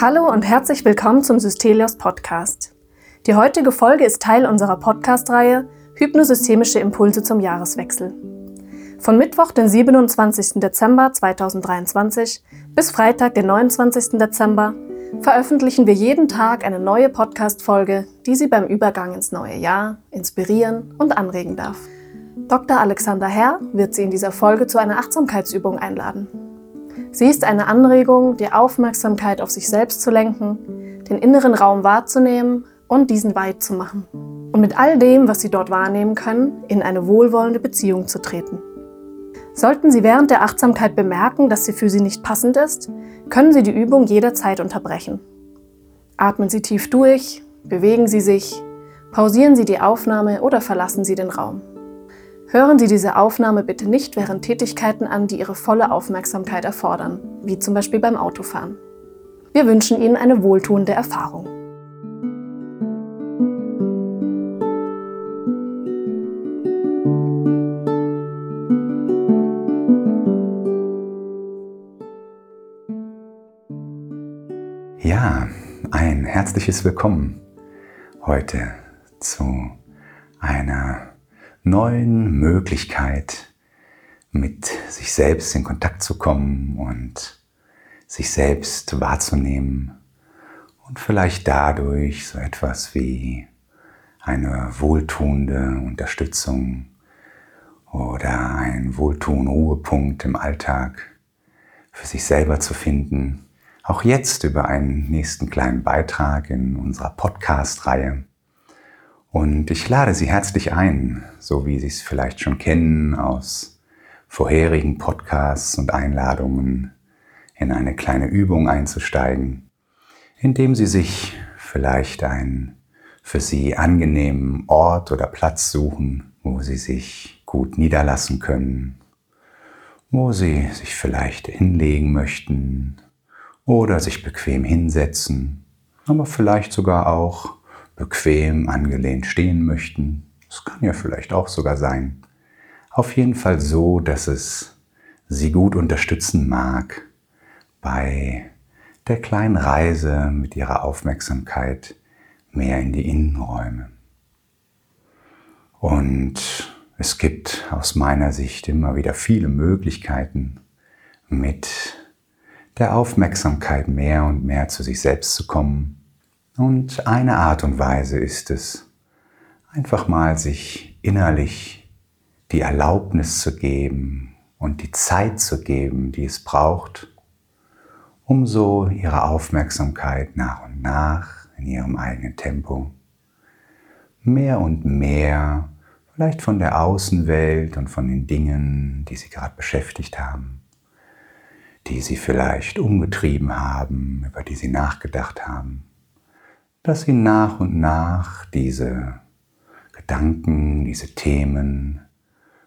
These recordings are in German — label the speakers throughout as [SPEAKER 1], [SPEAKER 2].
[SPEAKER 1] Hallo und herzlich willkommen zum Systelios Podcast. Die heutige Folge ist Teil unserer Podcast-Reihe Hypnosystemische Impulse zum Jahreswechsel. Von Mittwoch, den 27. Dezember 2023 bis Freitag, den 29. Dezember veröffentlichen wir jeden Tag eine neue Podcast-Folge, die Sie beim Übergang ins neue Jahr inspirieren und anregen darf. Dr. Alexander Herr wird Sie in dieser Folge zu einer Achtsamkeitsübung einladen. Sie ist eine Anregung, die Aufmerksamkeit auf sich selbst zu lenken, den inneren Raum wahrzunehmen und diesen weit zu machen. Und mit all dem, was Sie dort wahrnehmen können, in eine wohlwollende Beziehung zu treten. Sollten Sie während der Achtsamkeit bemerken, dass sie für Sie nicht passend ist, können Sie die Übung jederzeit unterbrechen. Atmen Sie tief durch, bewegen Sie sich, pausieren Sie die Aufnahme oder verlassen Sie den Raum. Hören Sie diese Aufnahme bitte nicht während Tätigkeiten an, die Ihre volle Aufmerksamkeit erfordern, wie zum Beispiel beim Autofahren. Wir wünschen Ihnen eine wohltuende Erfahrung.
[SPEAKER 2] Ein herzliches Willkommen heute zu einer neuen Möglichkeit, mit sich selbst in Kontakt zu kommen und sich selbst wahrzunehmen und vielleicht dadurch so etwas wie eine wohltuende Unterstützung oder ein wohltuender Ruhepunkt im Alltag für sich selber zu finden. Auch jetzt über einen nächsten kleinen Beitrag in unserer Podcast-Reihe. Und ich lade Sie herzlich ein, so wie Sie es vielleicht schon kennen aus vorherigen Podcasts und Einladungen, in eine kleine Übung einzusteigen, indem Sie sich vielleicht einen für Sie angenehmen Ort oder Platz suchen, wo Sie sich gut niederlassen können, wo Sie sich vielleicht hinlegen möchten oder sich bequem hinsetzen, aber vielleicht sogar auch bequem angelehnt stehen möchten. Das kann ja vielleicht auch sogar sein. Auf jeden Fall so, dass es Sie gut unterstützen mag bei der kleinen Reise mit Ihrer Aufmerksamkeit mehr in die Innenräume. Und es gibt aus meiner Sicht immer wieder viele Möglichkeiten, mit der Aufmerksamkeit mehr und mehr zu sich selbst zu kommen. Und eine Art und Weise ist es, einfach mal sich innerlich die Erlaubnis zu geben und die Zeit zu geben, die es braucht, um so ihre Aufmerksamkeit nach und nach in ihrem eigenen Tempo mehr und mehr vielleicht von der Außenwelt und von den Dingen, die sie gerade beschäftigt haben, die sie vielleicht umgetrieben haben, über die sie nachgedacht haben, dass sie nach und nach diese Gedanken, diese Themen,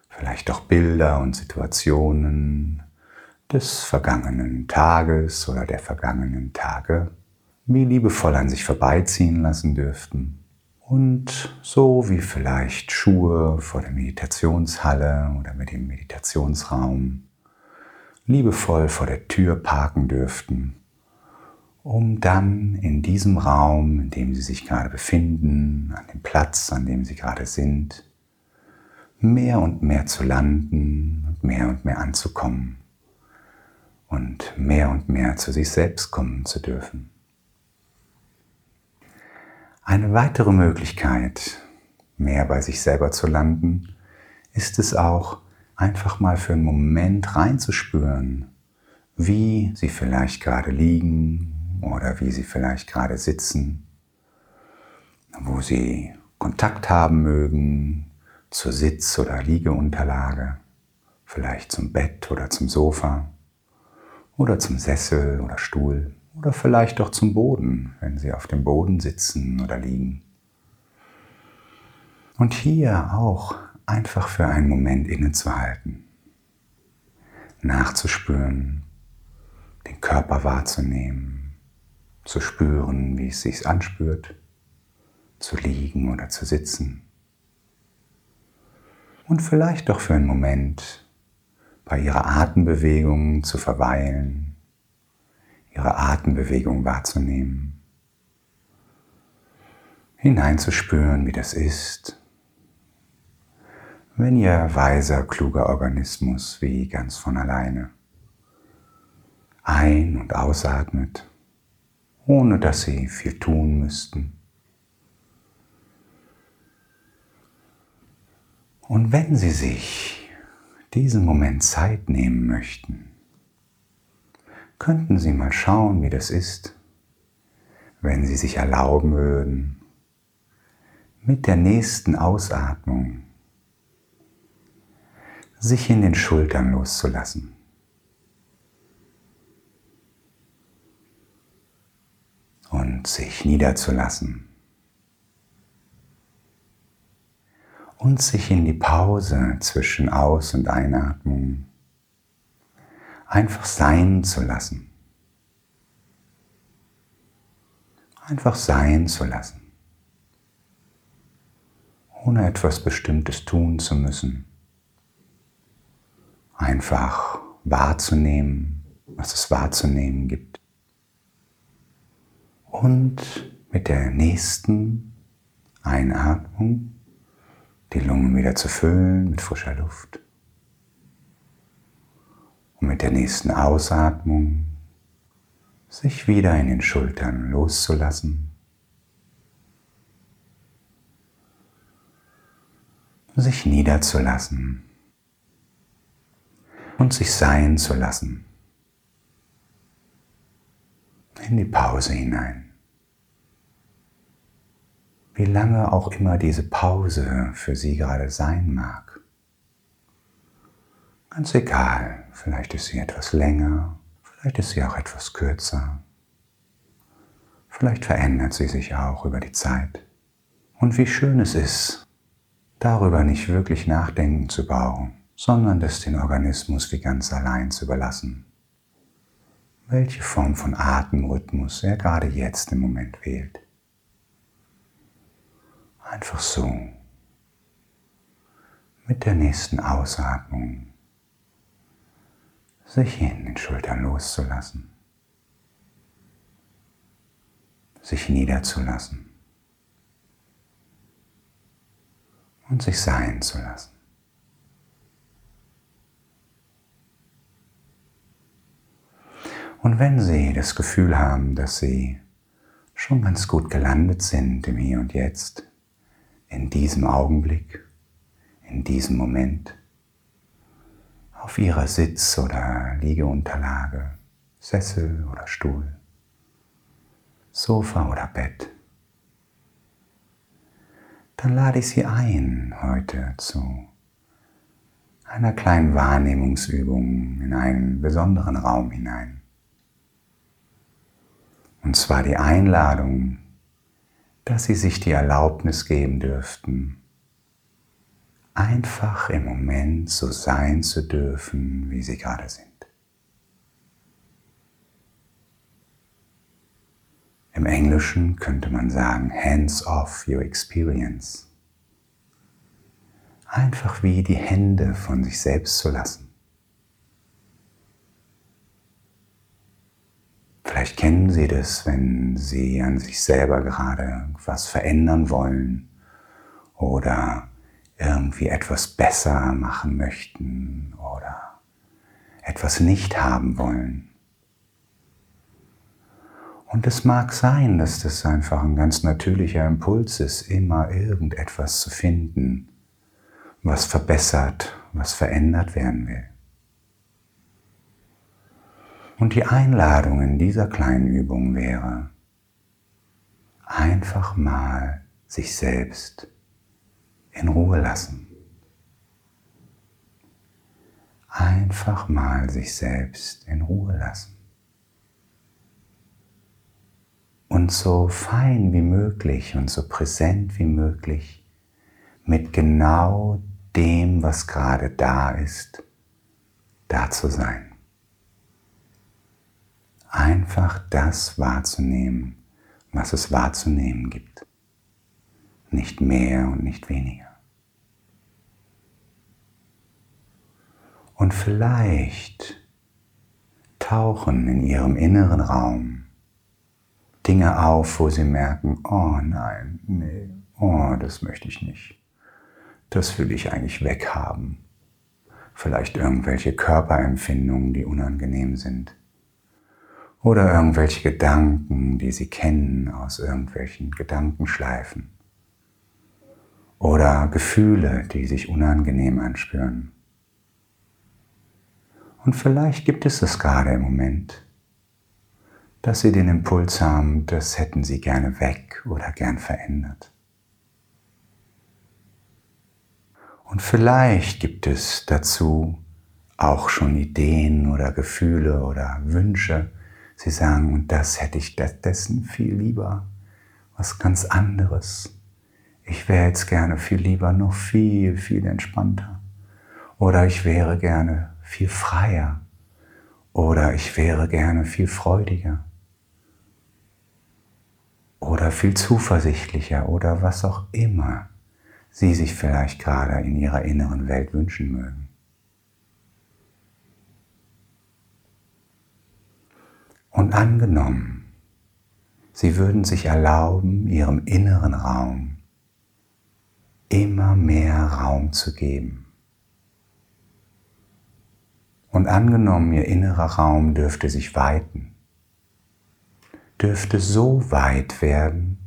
[SPEAKER 2] vielleicht auch Bilder und Situationen des vergangenen Tages oder der vergangenen Tage wie liebevoll an sich vorbeiziehen lassen dürften. Und so wie vielleicht Schuhe vor der Meditationshalle oder mit dem Meditationsraum liebevoll vor der Tür parken dürften um dann in diesem Raum, in dem Sie sich gerade befinden, an dem Platz, an dem Sie gerade sind, mehr und mehr zu landen und mehr und mehr anzukommen und mehr und mehr zu sich selbst kommen zu dürfen. Eine weitere Möglichkeit, mehr bei sich selber zu landen, ist es auch, einfach mal für einen Moment reinzuspüren, wie Sie vielleicht gerade liegen, oder wie Sie vielleicht gerade sitzen, wo Sie Kontakt haben mögen zur Sitz- oder Liegeunterlage, vielleicht zum Bett oder zum Sofa oder zum Sessel oder Stuhl oder vielleicht auch zum Boden, wenn Sie auf dem Boden sitzen oder liegen. Und hier auch einfach für einen Moment innezuhalten, nachzuspüren, den Körper wahrzunehmen, zu spüren, wie es sich anspürt, zu liegen oder zu sitzen. Und vielleicht doch für einen Moment bei ihrer Atembewegung zu verweilen, ihre Atembewegung wahrzunehmen, hineinzuspüren, wie das ist, wenn ihr weiser, kluger Organismus wie ganz von alleine ein- und ausatmet, ohne dass sie viel tun müssten. Und wenn sie sich diesen Moment Zeit nehmen möchten, könnten Sie mal schauen, wie das ist, wenn Sie sich erlauben würden, mit der nächsten Ausatmung sich in den Schultern loszulassen. Und sich niederzulassen. Und sich in die Pause zwischen Aus- und Einatmung einfach sein zu lassen. Einfach sein zu lassen. Ohne etwas Bestimmtes tun zu müssen einfach wahrzunehmen, was es wahrzunehmen gibt. Und mit der nächsten Einatmung die Lungen wieder zu füllen mit frischer Luft. Und mit der nächsten Ausatmung sich wieder in den Schultern loszulassen. Sich niederzulassen und sich sein zu lassen. In die Pause hinein. Wie lange auch immer diese Pause für Sie gerade sein mag. Ganz egal, vielleicht ist sie etwas länger, vielleicht ist sie auch etwas kürzer. Vielleicht verändert sie sich auch über die Zeit. Und wie schön es ist, darüber nicht wirklich nachdenken zu brauchen sondern das den Organismus wie ganz allein zu überlassen. Welche Form von Atemrhythmus er gerade jetzt im Moment wählt. Einfach so. Mit der nächsten Ausatmung sich in den Schultern loszulassen, sich niederzulassen und sich sein zu lassen. Und wenn Sie das Gefühl haben, dass Sie schon ganz gut gelandet sind im Hier und Jetzt, in diesem Augenblick, in diesem Moment, auf Ihrer Sitz- oder Liegeunterlage, Sessel oder Stuhl, Sofa oder Bett, dann lade ich Sie ein heute zu einer kleinen Wahrnehmungsübung in einen besonderen Raum hinein. Und zwar die Einladung, dass Sie sich die Erlaubnis geben dürften, einfach im Moment so sein zu dürfen, wie Sie gerade sind. Im Englischen könnte man sagen, hands off your experience. Einfach wie die Hände von sich selbst zu lassen. Vielleicht kennen Sie das, wenn Sie an sich selber gerade was verändern wollen oder irgendwie etwas besser machen möchten oder etwas nicht haben wollen. Und es mag sein, dass das einfach ein ganz natürlicher Impuls ist, immer irgendetwas zu finden, was verbessert, was verändert werden will. Und die Einladung in dieser kleinen Übung wäre, einfach mal sich selbst in Ruhe lassen. Einfach mal sich selbst in Ruhe lassen. Und so fein wie möglich und so präsent wie möglich mit genau dem, was gerade da ist, da zu sein einfach das wahrzunehmen, was es wahrzunehmen gibt. nicht mehr und nicht weniger. Und vielleicht tauchen in ihrem inneren Raum Dinge auf, wo sie merken, oh nein, nee, oh, das möchte ich nicht. Das will ich eigentlich weghaben. Vielleicht irgendwelche Körperempfindungen, die unangenehm sind. Oder irgendwelche Gedanken, die sie kennen aus irgendwelchen Gedankenschleifen. Oder Gefühle, die sich unangenehm anspüren. Und vielleicht gibt es es gerade im Moment, dass Sie den Impuls haben, das hätten Sie gerne weg oder gern verändert. Und vielleicht gibt es dazu auch schon Ideen oder Gefühle oder Wünsche. Sie sagen, und das hätte ich dessen viel lieber, was ganz anderes. Ich wäre jetzt gerne viel lieber noch viel, viel entspannter. Oder ich wäre gerne viel freier oder ich wäre gerne viel freudiger oder viel zuversichtlicher oder was auch immer Sie sich vielleicht gerade in Ihrer inneren Welt wünschen mögen. Und angenommen, Sie würden sich erlauben, Ihrem inneren Raum immer mehr Raum zu geben. Und angenommen, ihr innerer Raum dürfte sich weiten, dürfte so weit werden,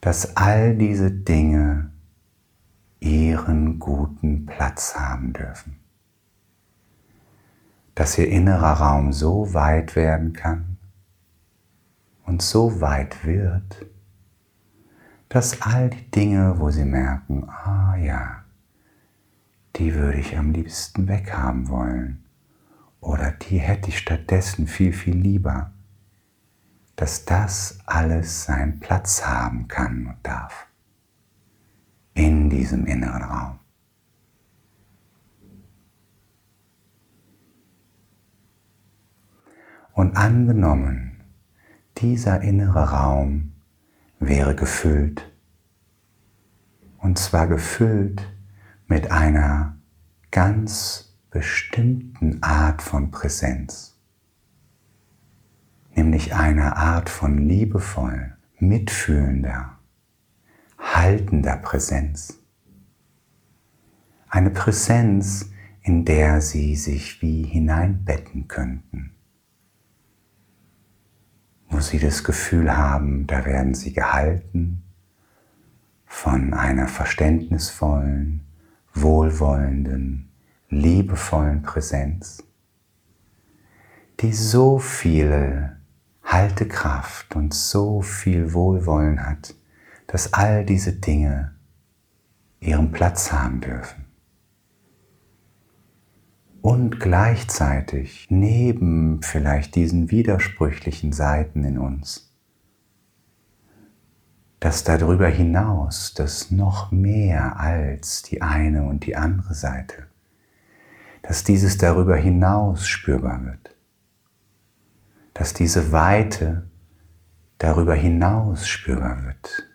[SPEAKER 2] dass all diese Dinge ihren guten Platz haben dürfen. Dass ihr innerer Raum so weit werden kann und so weit wird, dass all die Dinge, wo sie merken, ah ja, die würde ich am liebsten weghaben wollen, oder die hätte ich stattdessen viel, viel lieber, dass das alles seinen Platz haben kann und darf in diesem inneren Raum. Und angenommen, dieser innere Raum wäre gefüllt, und zwar gefüllt mit einer ganz bestimmten Art von Präsenz, nämlich einer Art von liebevoll, mitfühlender, haltender Präsenz. Eine Präsenz, in der sie sich wie hineinbetten könnten, wo sie das Gefühl haben, da werden sie gehalten von einer verständnisvollen, wohlwollenden, liebevollen Präsenz, die so viel Haltekraft und so viel Wohlwollen hat, dass all diese Dinge ihren Platz haben dürfen. Und gleichzeitig neben vielleicht diesen widersprüchlichen Seiten in uns, dass darüber hinaus das noch mehr als die eine und die andere Seite dass dieses darüber hinaus spürbar wird, dass diese Weite darüber hinaus spürbar wird.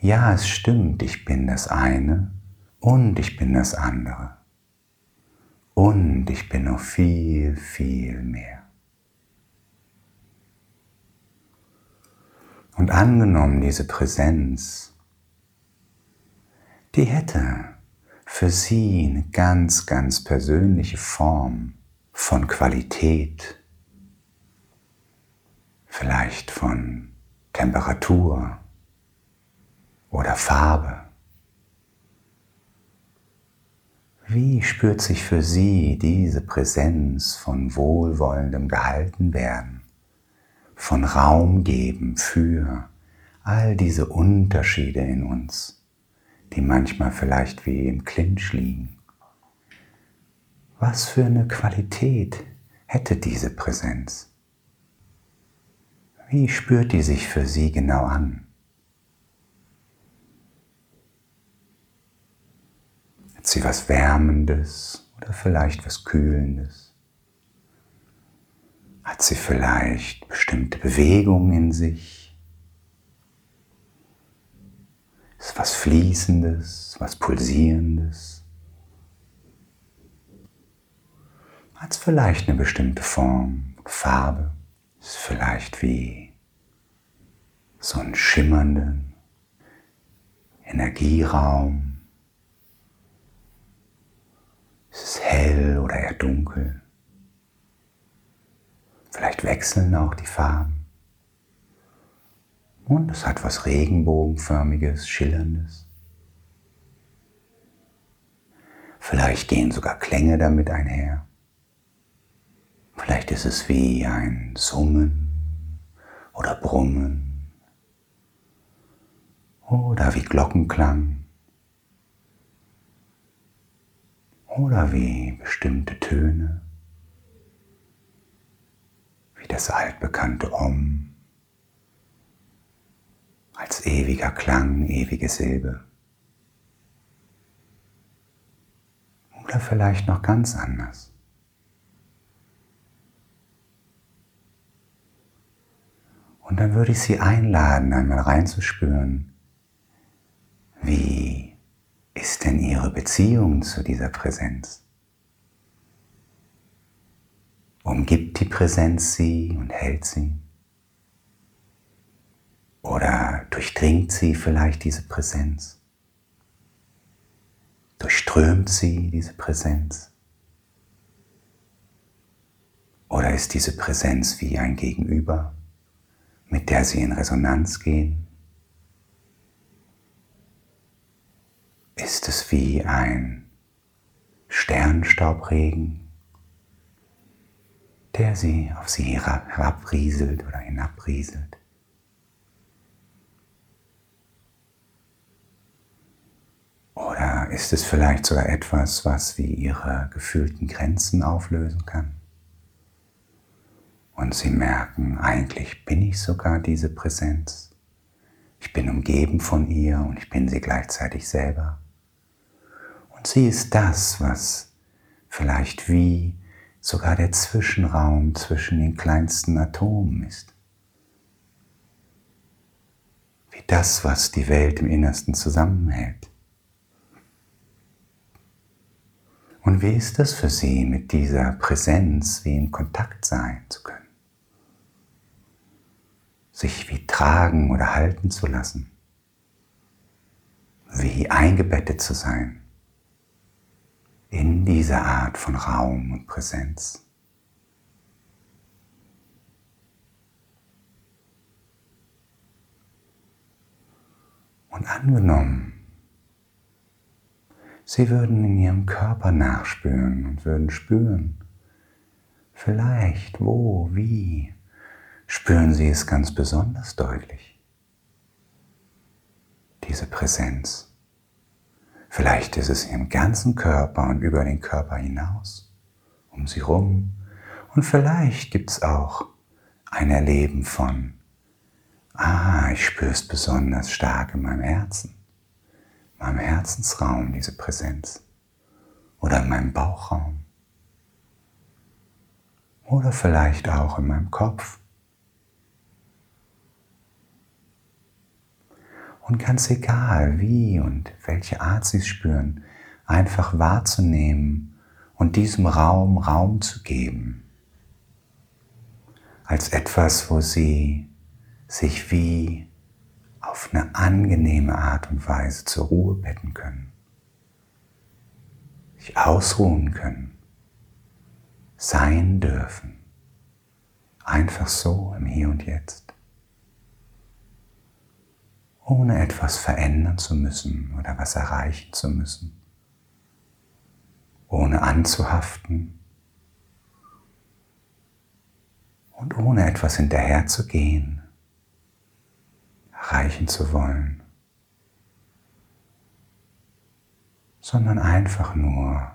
[SPEAKER 2] Ja, es stimmt, ich bin das eine und ich bin das andere. Und ich bin noch viel, viel mehr. Und angenommen, diese Präsenz, die hätte für sie eine ganz, ganz persönliche Form von Qualität, vielleicht von Temperatur oder Farbe. Wie spürt sich für Sie diese Präsenz von wohlwollendem Gehaltenwerden, von Raum geben für all diese Unterschiede in uns? die manchmal vielleicht wie im Clinch liegen. Was für eine Qualität hätte diese Präsenz? Wie spürt die sich für Sie genau an? Hat sie was Wärmendes oder vielleicht was Kühlendes? Hat sie vielleicht bestimmte Bewegungen in sich? ist was Fließendes, was Pulsierendes. Hat vielleicht eine bestimmte Form, Farbe. Ist vielleicht wie so ein schimmernden Energieraum. Ist es hell oder eher dunkel? Vielleicht wechseln auch die Farben. Und es hat was Regenbogenförmiges, Schillerndes. Vielleicht gehen sogar Klänge damit einher. Vielleicht ist es wie ein Summen oder Brummen oder wie Glockenklang oder wie bestimmte Töne, wie das altbekannte Om als ewiger Klang, ewige Silbe. Oder vielleicht noch ganz anders. Und dann würde ich Sie einladen, einmal reinzuspüren, wie ist denn Ihre Beziehung zu dieser Präsenz? Umgibt die Präsenz Sie und hält sie? Oder durchdringt sie vielleicht diese Präsenz? Durchströmt sie diese Präsenz? Oder ist diese Präsenz wie ein Gegenüber, mit der sie in Resonanz gehen? Ist es wie ein Sternstaubregen, der sie auf sie herabrieselt oder hinabrieselt? Oder ist es vielleicht sogar etwas, was wie ihre gefühlten Grenzen auflösen kann? Und sie merken, eigentlich bin ich sogar diese Präsenz. Ich bin umgeben von ihr und ich bin sie gleichzeitig selber. Und sie ist das, was vielleicht wie sogar der Zwischenraum zwischen den kleinsten Atomen ist. Wie das, was die Welt im Innersten zusammenhält. Und wie ist es für Sie, mit dieser Präsenz wie in Kontakt sein zu können? Sich wie tragen oder halten zu lassen? Wie eingebettet zu sein in diese Art von Raum und Präsenz? Und angenommen, Sie würden in ihrem Körper nachspüren und würden spüren, vielleicht, wo, wie, spüren Sie es ganz besonders deutlich, diese Präsenz. Vielleicht ist es im ganzen Körper und über den Körper hinaus, um Sie rum. Und vielleicht gibt es auch ein Erleben von, ah, ich spüre es besonders stark in meinem Herzen meinem Herzensraum diese Präsenz oder in meinem Bauchraum oder vielleicht auch in meinem Kopf. Und ganz egal, wie und welche Art Sie es spüren, einfach wahrzunehmen und diesem Raum Raum zu geben. Als etwas, wo Sie sich wie auf eine angenehme Art und Weise zur Ruhe betten können, sich ausruhen können, sein dürfen, einfach so im Hier und Jetzt, ohne etwas verändern zu müssen oder was erreichen zu müssen, ohne anzuhaften. Und ohne etwas hinterherzugehen. Erreichen zu wollen, sondern einfach nur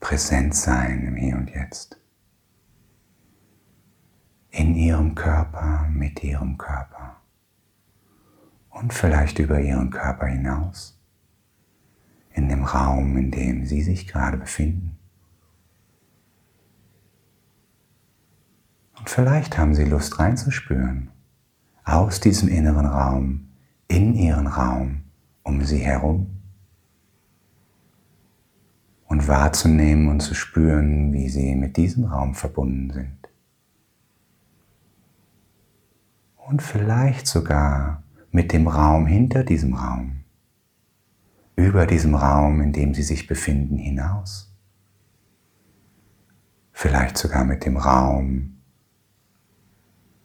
[SPEAKER 2] präsent sein im Hier und Jetzt. In ihrem Körper, mit ihrem Körper und vielleicht über ihren Körper hinaus, in dem Raum, in dem sie sich gerade befinden. Und vielleicht haben sie Lust reinzuspüren aus diesem inneren Raum in ihren Raum um sie herum und wahrzunehmen und zu spüren, wie sie mit diesem Raum verbunden sind. Und vielleicht sogar mit dem Raum hinter diesem Raum, über diesem Raum, in dem sie sich befinden, hinaus. Vielleicht sogar mit dem Raum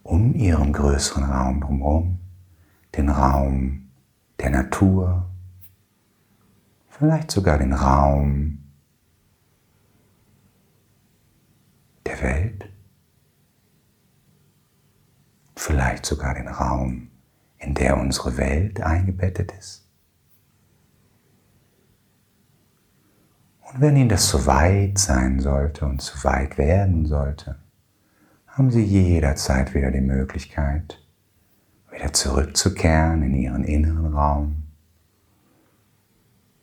[SPEAKER 2] um ihren größeren Raum drumherum, den Raum der Natur, vielleicht sogar den Raum der Welt, vielleicht sogar den Raum, in der unsere Welt eingebettet ist. Und wenn Ihnen das zu weit sein sollte und zu weit werden sollte, haben Sie jederzeit wieder die Möglichkeit, wieder zurückzukehren in Ihren inneren Raum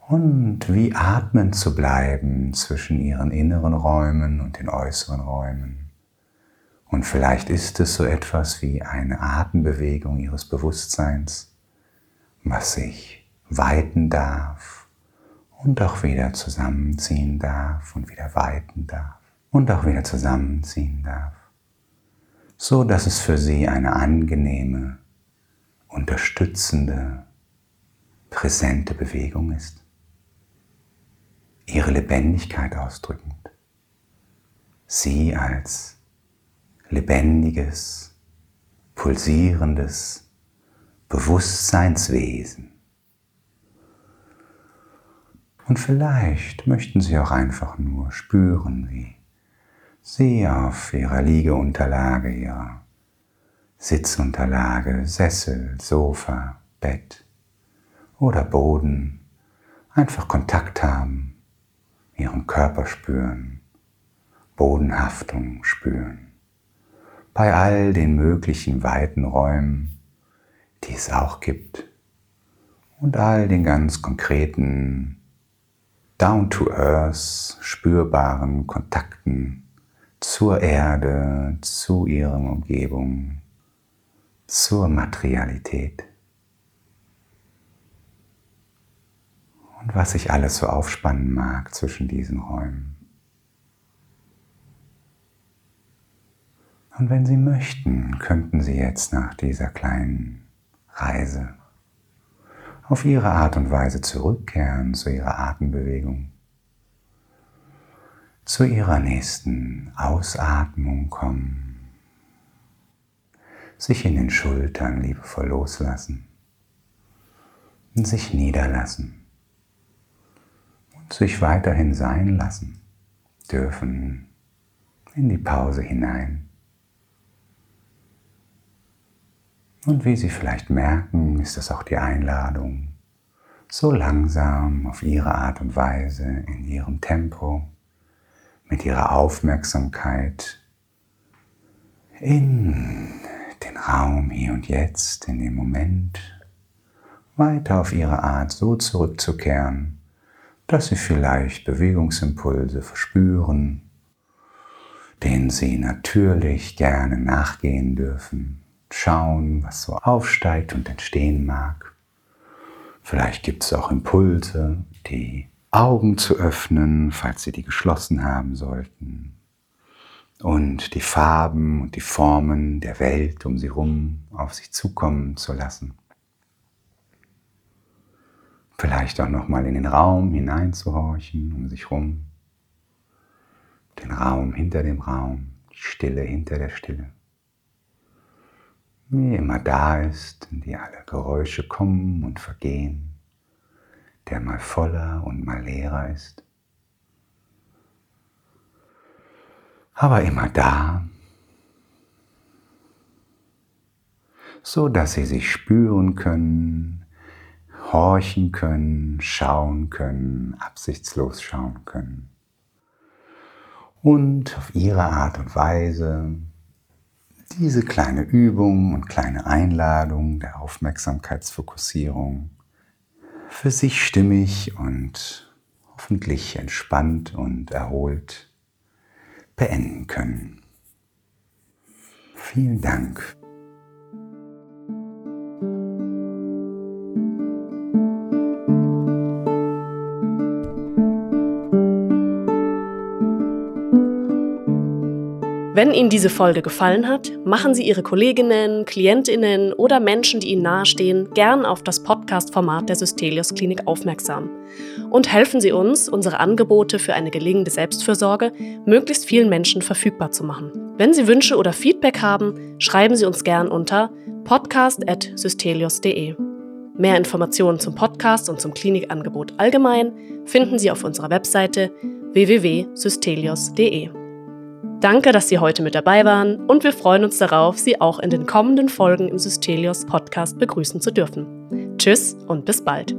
[SPEAKER 2] und wie atmend zu bleiben zwischen Ihren inneren Räumen und den äußeren Räumen. Und vielleicht ist es so etwas wie eine Atembewegung Ihres Bewusstseins, was sich weiten darf und auch wieder zusammenziehen darf und wieder weiten darf und auch wieder zusammenziehen darf so dass es für sie eine angenehme, unterstützende, präsente Bewegung ist. Ihre Lebendigkeit ausdrückend. Sie als lebendiges, pulsierendes Bewusstseinswesen. Und vielleicht möchten Sie auch einfach nur spüren, wie Sie auf Ihrer Liegeunterlage, Ihrer Sitzunterlage, Sessel, Sofa, Bett oder Boden einfach Kontakt haben, Ihren Körper spüren, Bodenhaftung spüren. Bei all den möglichen weiten Räumen, die es auch gibt und all den ganz konkreten, down-to-earth spürbaren Kontakten, zur Erde, zu ihrer Umgebung, zur Materialität. Und was sich alles so aufspannen mag zwischen diesen Räumen. Und wenn Sie möchten, könnten Sie jetzt nach dieser kleinen Reise auf Ihre Art und Weise zurückkehren zu Ihrer Atembewegung zu ihrer nächsten Ausatmung kommen, sich in den Schultern liebevoll loslassen und sich niederlassen und sich weiterhin sein lassen dürfen in die Pause hinein. Und wie Sie vielleicht merken, ist das auch die Einladung, so langsam auf Ihre Art und Weise, in Ihrem Tempo, mit ihrer Aufmerksamkeit in den Raum hier und jetzt, in den Moment, weiter auf ihre Art so zurückzukehren, dass sie vielleicht Bewegungsimpulse verspüren, denen sie natürlich gerne nachgehen dürfen, schauen, was so aufsteigt und entstehen mag. Vielleicht gibt es auch Impulse, die Augen zu öffnen, falls Sie die geschlossen haben sollten. Und die Farben und die Formen der Welt um Sie herum auf sich zukommen zu lassen. Vielleicht auch nochmal in den Raum hineinzuhorchen, um sich herum. Den Raum hinter dem Raum, die Stille hinter der Stille. Wie immer da ist, in die alle Geräusche kommen und vergehen der mal voller und mal leerer ist. Aber immer da, so dass sie sich spüren können, horchen können, schauen können, absichtslos schauen können. Und auf ihre Art und Weise diese kleine Übung und kleine Einladung der Aufmerksamkeitsfokussierung für sich stimmig und hoffentlich entspannt und erholt beenden können. Vielen Dank.
[SPEAKER 1] Wenn Ihnen diese Folge gefallen hat, machen Sie Ihre Kolleginnen, Klientinnen oder Menschen, die Ihnen nahestehen, gern auf das Podcast-Format der Systelius Klinik aufmerksam. Und helfen Sie uns, unsere Angebote für eine gelingende Selbstfürsorge möglichst vielen Menschen verfügbar zu machen. Wenn Sie Wünsche oder Feedback haben, schreiben Sie uns gern unter podcast.systelius.de. Mehr Informationen zum Podcast und zum Klinikangebot allgemein finden Sie auf unserer Webseite www.systelios.de. Danke, dass Sie heute mit dabei waren und wir freuen uns darauf, Sie auch in den kommenden Folgen im Systelios Podcast begrüßen zu dürfen. Tschüss und bis bald.